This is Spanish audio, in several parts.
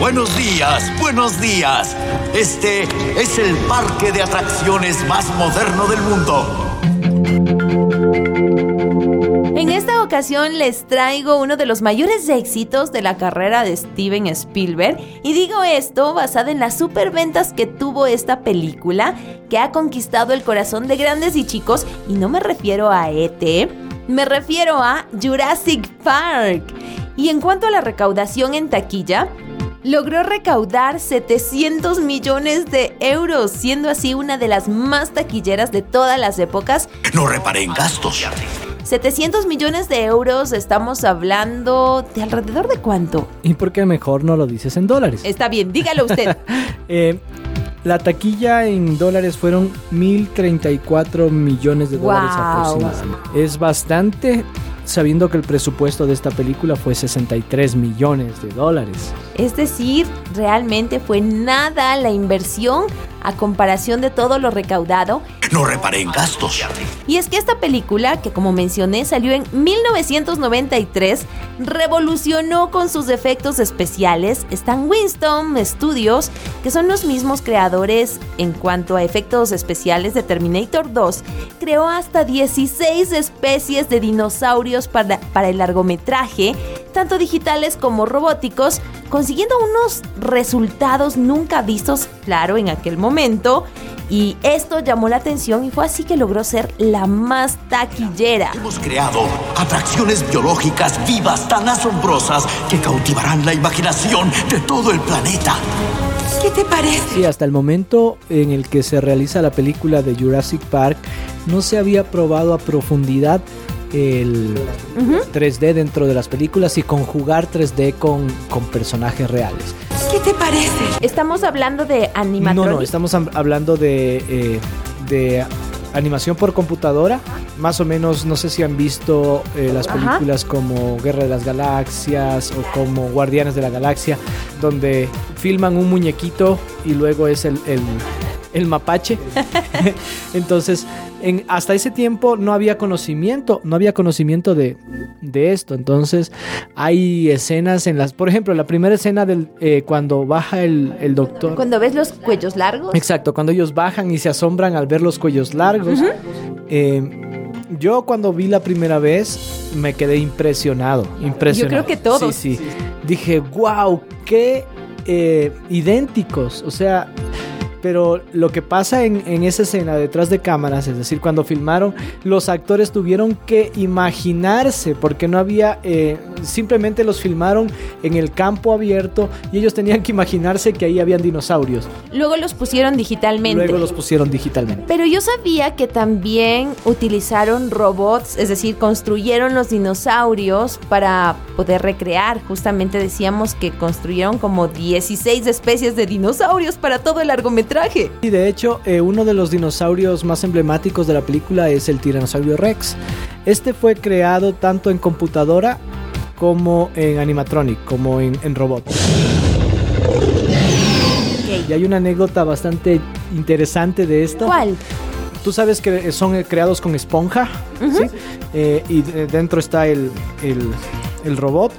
Buenos días, buenos días. Este es el parque de atracciones más moderno del mundo. En esta ocasión les traigo uno de los mayores éxitos de la carrera de Steven Spielberg y digo esto basada en las superventas que tuvo esta película que ha conquistado el corazón de grandes y chicos y no me refiero a ET, me refiero a Jurassic Park. Y en cuanto a la recaudación en taquilla, logró recaudar 700 millones de euros, siendo así una de las más taquilleras de todas las épocas. No reparé en gastos. 700 millones de euros, estamos hablando de alrededor de cuánto. ¿Y por qué mejor no lo dices en dólares? Está bien, dígalo usted. Eh, la taquilla en dólares fueron 1.034 millones de dólares Wow. aproximadamente. Es bastante sabiendo que el presupuesto de esta película fue 63 millones de dólares. Es decir, realmente fue nada la inversión a comparación de todo lo recaudado. No reparé en gastos. Y es que esta película, que como mencioné salió en 1993, revolucionó con sus efectos especiales. Stan Winston Studios, que son los mismos creadores en cuanto a efectos especiales de Terminator 2, creó hasta 16 especies de dinosaurios para, para el largometraje, tanto digitales como robóticos, consiguiendo unos resultados nunca vistos, claro, en aquel momento. Y esto llamó la atención y fue así que logró ser la más taquillera. Hemos creado atracciones biológicas vivas tan asombrosas que cautivarán la imaginación de todo el planeta. ¿Qué te parece? Sí, hasta el momento en el que se realiza la película de Jurassic Park, no se había probado a profundidad el 3D dentro de las películas y conjugar 3D con, con personajes reales. ¿Qué te parece? Estamos hablando de No, animatronics. no, estamos am- hablando de, eh, de animación por computadora. Más o menos, no sé si han visto eh, las Ajá. películas como Guerra de las Galaxias o como Guardianes de la Galaxia, donde filman un muñequito y luego es el, el- el mapache. Entonces, en, hasta ese tiempo no había conocimiento, no había conocimiento de, de esto. Entonces, hay escenas en las, por ejemplo, la primera escena del eh, cuando baja el, el doctor. Cuando ves los cuellos largos. Exacto, cuando ellos bajan y se asombran al ver los cuellos largos. Eh, yo cuando vi la primera vez me quedé impresionado, impresionado. Yo creo que todos. Sí, sí. Dije, wow, qué eh, idénticos. O sea, pero lo que pasa en, en esa escena detrás de cámaras, es decir, cuando filmaron, los actores tuvieron que imaginarse, porque no había, eh, simplemente los filmaron en el campo abierto y ellos tenían que imaginarse que ahí habían dinosaurios. Luego los pusieron digitalmente. Luego los pusieron digitalmente. Pero yo sabía que también utilizaron robots, es decir, construyeron los dinosaurios para poder recrear. Justamente decíamos que construyeron como 16 especies de dinosaurios para todo el largometraje. Y de hecho, eh, uno de los dinosaurios más emblemáticos de la película es el tiranosaurio Rex. Este fue creado tanto en computadora como en animatronic, como en, en robot. Y hay una anécdota bastante interesante de esto. ¿Cuál? Tú sabes que son eh, creados con esponja, ¿sí? Eh, y de- dentro está el, el- el robot.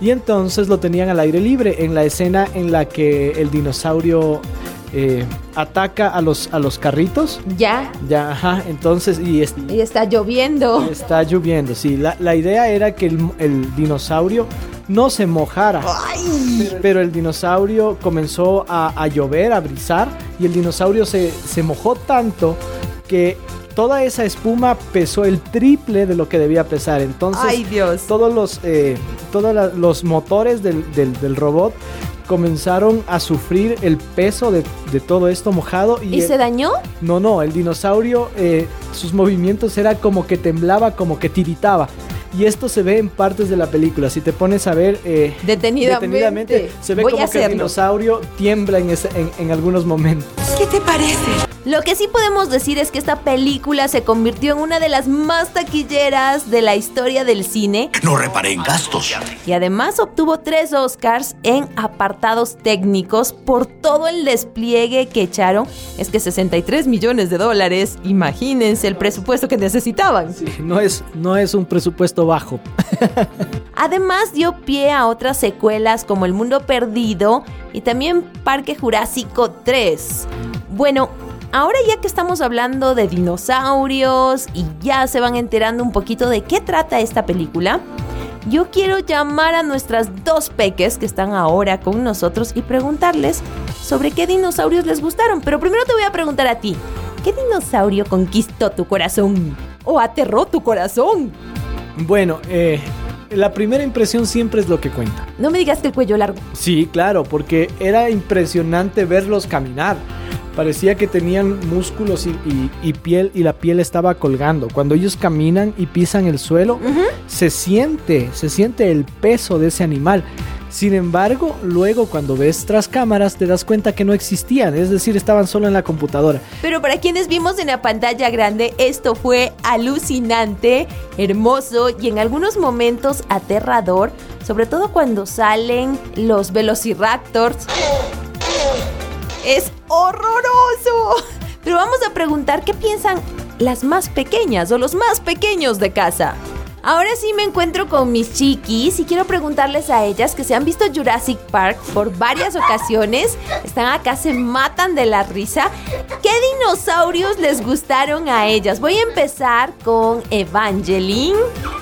Y entonces lo tenían al aire libre en la escena en la que el dinosaurio eh, ataca a los, a los carritos. Ya. Ya, ajá, entonces, y, es- Y está lloviendo. está lloviendo, sí. La, la idea era que el, el dinosaurio no se mojara. Pero el dinosaurio comenzó a, a llover, a brisar, y el dinosaurio se, se mojó tanto que toda esa espuma pesó el triple de lo que debía pesar. Entonces, Ay, Dios. todos los, eh, todos la- los motores del, del- del robot comenzaron a sufrir el peso de, de todo esto mojado. Y, ¿Y el- se dañó? no, no, el dinosaurio, eh, sus movimientos era como que temblaba, como que tiritaba. Y esto se ve en partes de la película. Si te pones a ver eh, Detenidamente. se ve Voy como que el dinosaurio tiembla en, ese- en, en algunos momentos. ¿Qué te parece? Lo que sí podemos decir es que esta película se convirtió en una de las más taquilleras de la historia del cine. No reparé en gastos. Y además obtuvo tres Oscars en apartados técnicos por todo el despliegue que echaron. Es que 63 millones de dólares, imagínense el presupuesto que necesitaban. Sí, no es, no es un presupuesto bajo. Además dio pie a otras secuelas como El Mundo Perdido y también Parque Jurásico 3. Bueno, Ahora ya que estamos hablando de dinosaurios y ya se van enterando un poquito de qué trata esta película, yo quiero llamar a nuestras dos peques que están ahora con nosotros y preguntarles sobre qué dinosaurios les gustaron. Pero primero te voy a preguntar a ti, ¿qué dinosaurio conquistó tu corazón? ¿O aterró tu corazón? Bueno, eh, la primera impresión siempre es lo que cuenta. No me digas que el cuello largo. Sí, claro, porque era impresionante verlos caminar. Parecía que tenían músculos y, y- y piel y la piel estaba colgando. Cuando ellos caminan y pisan el suelo, se siente, se siente el peso de ese animal. Sin embargo, luego cuando ves tras cámaras te das cuenta que no existían, es decir, estaban solo en la computadora. Pero para quienes vimos en la pantalla grande, esto fue alucinante, hermoso y en algunos momentos aterrador, sobre todo cuando salen los velociraptors. Es horroroso. Pero vamos a preguntar qué piensan las más pequeñas o los más pequeños de casa. Ahora sí me encuentro con mis chiquis y quiero preguntarles a ellas que se han visto Jurassic Park por varias ocasiones, están acá, se matan de la risa. ¿Qué dinosaurios les gustaron a ellas? Voy a empezar con Evangeline.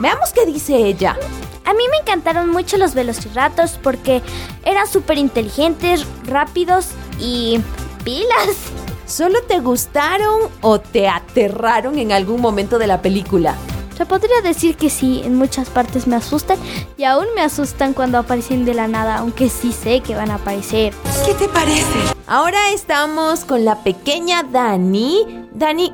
Veamos qué dice ella. A mí me encantaron mucho los velociraptors porque eran súper inteligentes, rápidos y pilas. ¿Solo te gustaron o te aterraron en algún momento de la película? Se podría decir que sí, en muchas partes me asustan y aún me asustan cuando aparecen de la nada, aunque sí sé que van a aparecer. ¿Qué te parece? Ahora estamos con la pequeña Dani. Dani,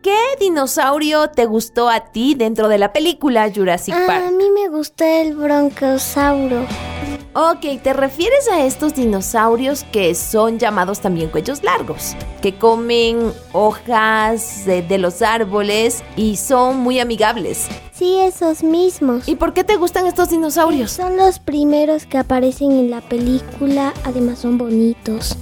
¿qué dinosaurio te gustó a ti dentro de la película Jurassic A Park? mí me gusta el broncosauro. Ok, te refieres a estos dinosaurios que son llamados también cuellos largos, que comen hojas de, de los árboles y son muy amigables. Sí, esos mismos. ¿Y por qué te gustan estos dinosaurios? Son los primeros que aparecen en la película, además son bonitos.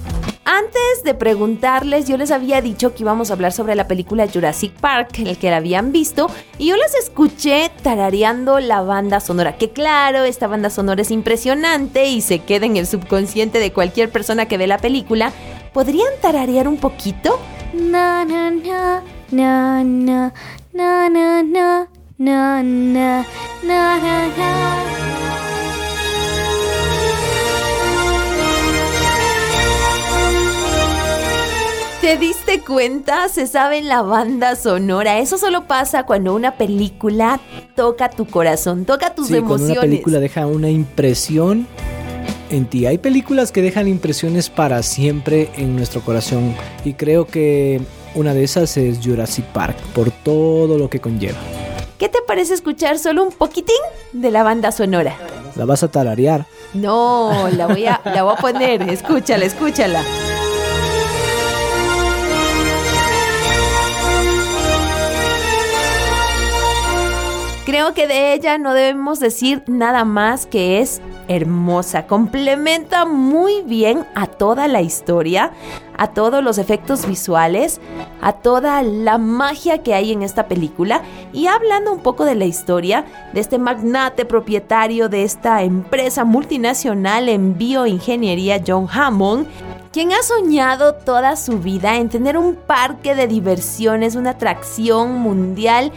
Antes de preguntarles, yo les había dicho que íbamos a hablar sobre la película Jurassic Park, el que la habían visto, y yo las escuché tarareando la banda sonora, que claro, esta banda sonora es impresionante y se queda en el subconsciente de cualquier persona que ve la película. ¿Podrían tararear un poquito? Na na na na na na na na na na na na ¿Te diste cuenta? Se sabe en la banda sonora. Eso solo pasa cuando una película toca tu corazón, toca tus Sí, cuando emociones. una película deja una impresión en ti. Hay películas que dejan impresiones para siempre en nuestro corazón y creo que una de esas es Jurassic Park por todo lo que conlleva. ¿Qué te parece escuchar solo un poquitín de la banda sonora? La vas a tararear. No, la voy a, la voy a poner. Escúchala, escúchala. Creo que de ella no debemos decir nada más que es hermosa. Complementa muy bien a toda la historia, a todos los efectos visuales, a toda la magia que hay en esta película. Y hablando un poco de la historia de este magnate propietario de esta empresa multinacional en bioingeniería, John Hammond, quien ha soñado toda su vida en tener un parque de diversiones, una atracción mundial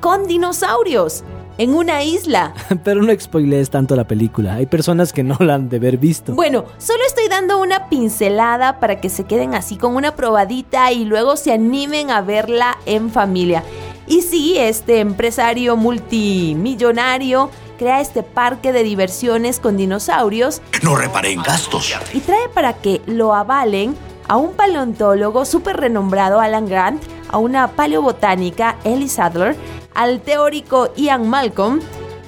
con dinosaurios en una isla. Pero no spoilees tanto la película. Hay personas que no la han de haber visto. Bueno, solo estoy dando una pincelada para que se queden así con una probadita y luego se animen a verla en familia. Y sí, este empresario multimillonario crea este parque de diversiones con dinosaurios No reparé en gastos. y trae para que lo avalen a un paleontólogo súper renombrado Alan Grant, a una paleobotánica Ellie Sadler, al teórico Ian Malcolm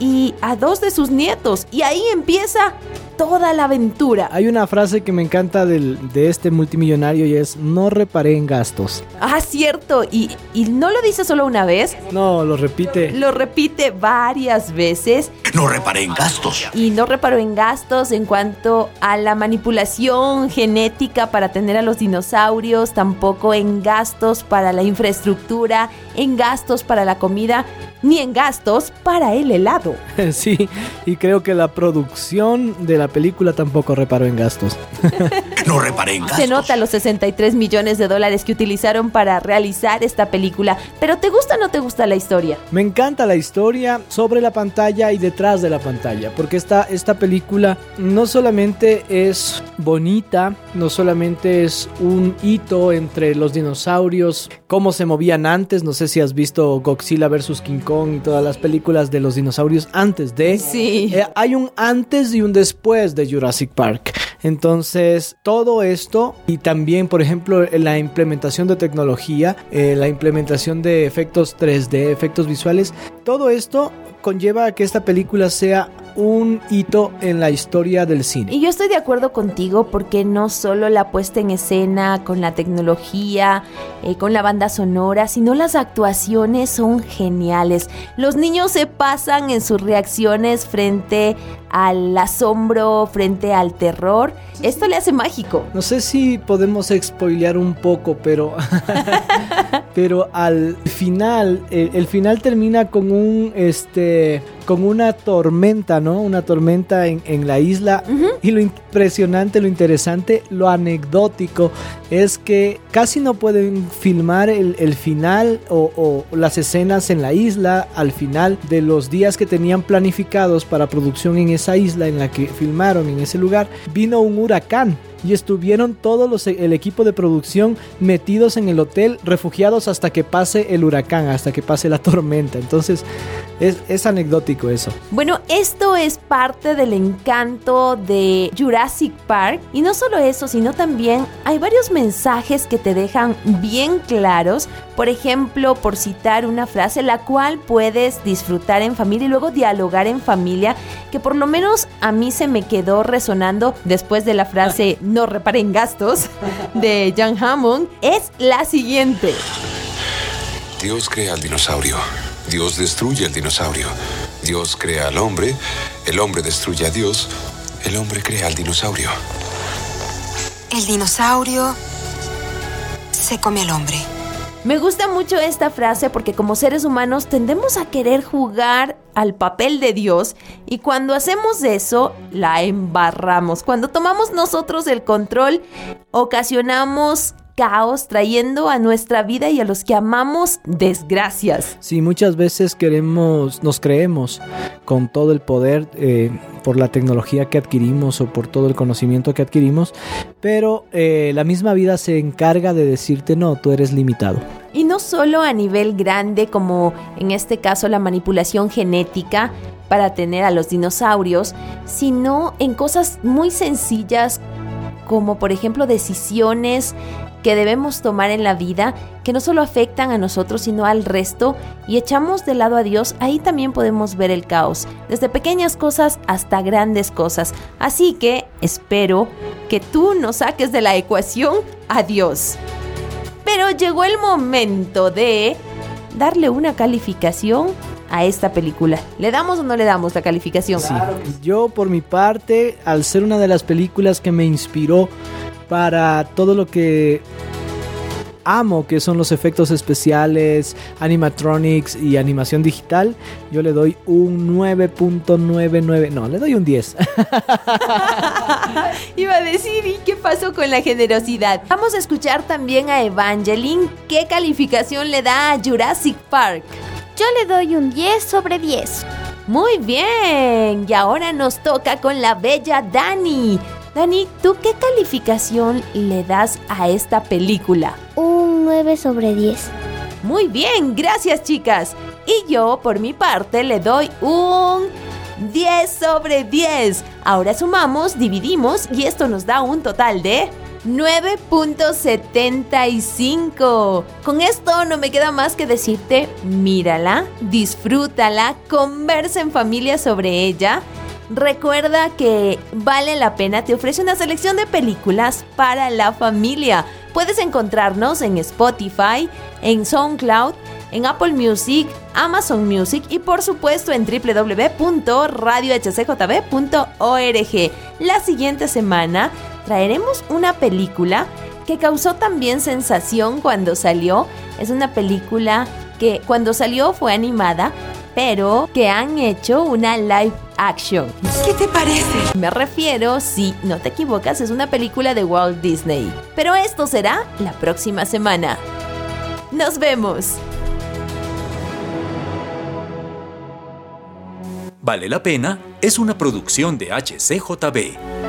y a dos de sus nietos. Y ahí empieza toda la aventura. Hay una frase que me encanta del- de este multimillonario y es, no reparé en gastos. Ah, cierto. Y, y no lo dice solo una vez, No, lo repite. lo repite varias veces No reparé en gastos. y no reparó en gastos en cuanto a la manipulación genética para tener a los dinosaurios, tampoco en gastos para la infraestructura, en gastos para la comida, ni en gastos para el helado. Sí, y creo que la producción de la película tampoco reparó en gastos. No reparé en gastos. Se nota los 63 millones de dólares que utilizaron para realizar esta película, pero ¿te gusta o no te gusta la historia? Me encanta la historia sobre la pantalla y detrás de la pantalla, porque esta, esta película no solamente es bonita, no solamente es un hito entre los dinosaurios, cómo se movían antes, no sé si has visto Godzilla vs. King Kong y todas las películas de los dinosaurios antes de... Sí. Eh, hay un antes y un después de Jurassic Park. Entonces, todo esto y también, por ejemplo, la implementación de tecnología, eh, la implementación de efectos 3D, efectos visuales, todo esto conlleva a que esta película sea un hito en la historia del cine. Y yo estoy de acuerdo contigo porque no solo la puesta en escena con la tecnología, eh, con la banda sonora, sino las actuaciones son geniales. Los niños se pasan en sus reacciones frente al asombro, frente al terror. Esto le hace mágico. No sé si podemos spoilear un poco, pero pero al final el, el final termina con un este con una tormenta, ¿no? Una tormenta en, en la isla y lo impresionante, lo interesante, lo anecdótico es que casi no pueden filmar el, el final o, o las escenas en la isla al final de los días que tenían planificados para producción en isla en la que filmaron en ese lugar. Vino un huracán y estuvieron todos los el equipo de producción metidos en el hotel, refugiados hasta que pase el huracán, hasta que pase la tormenta. Entonces es, es anecdótico eso. Bueno, esto es parte del encanto de Jurassic Park. Y no solo eso, sino también hay varios mensajes que te dejan bien claros. Por ejemplo, por citar una frase, la cual puedes disfrutar en familia y luego dialogar en familia, que por lo menos a mí se me quedó resonando después de la frase no reparen gastos de John Hammond, es la siguiente. Dios crea al dinosaurio. Dios destruye al dinosaurio. Dios crea al hombre. El hombre destruye a Dios. El hombre crea al dinosaurio. El dinosaurio se come al hombre. Me gusta mucho esta frase porque como seres humanos tendemos a querer jugar al papel de Dios y cuando hacemos eso la embarramos. Cuando tomamos nosotros el control ocasionamos caos trayendo a nuestra vida y a los que amamos desgracias. Sí, muchas veces queremos, nos creemos con todo el poder eh, por la tecnología que adquirimos o por todo el conocimiento que adquirimos, pero eh, la misma vida se encarga de decirte no, tú eres limitado. Y no solo a nivel grande como en este caso la manipulación genética para tener a los dinosaurios, sino en cosas muy sencillas como por ejemplo decisiones que debemos tomar en la vida que no solo afectan a nosotros sino al resto y echamos de lado a Dios, ahí también podemos ver el caos, desde pequeñas cosas hasta grandes cosas. Así que espero que tú no saques de la ecuación a Dios. Pero llegó el momento de darle una calificación a esta película. ¿Le damos o no le damos la calificación? Sí. Yo por mi parte, al ser una de las películas que me inspiró para todo lo que amo, que son los efectos especiales, animatronics y animación digital, yo le doy un 9.99, no, le doy un 10. Iba a decir, ¿y qué pasó con la generosidad? Vamos a escuchar también a Evangeline. ¿Qué calificación le da a Jurassic Park? Yo le doy un 10 sobre 10. Muy bien, y ahora nos toca con la bella Dani. Dani, ¿tú qué calificación le das a esta película? Un 9 sobre 10. Muy bien, gracias chicas. Y yo, por mi parte, le doy un 10 sobre 10. Ahora sumamos, dividimos y esto nos da un total de 9.75. Con esto no me queda más que decirte, mírala, disfrútala, conversa en familia sobre ella. Recuerda que vale la pena, te ofrece una selección de películas para la familia. Puedes encontrarnos en Spotify, en SoundCloud, en Apple Music, Amazon Music y por supuesto en www.radiohcjb.org. La siguiente semana traeremos una película que causó también sensación cuando salió. Es una película que cuando salió fue animada, pero que han hecho una live action. ¿Qué te parece? Me refiero, si no te equivocas, es una película de Walt Disney. Pero esto será la próxima semana. Nos vemos. Vale la pena es una producción de HCJB.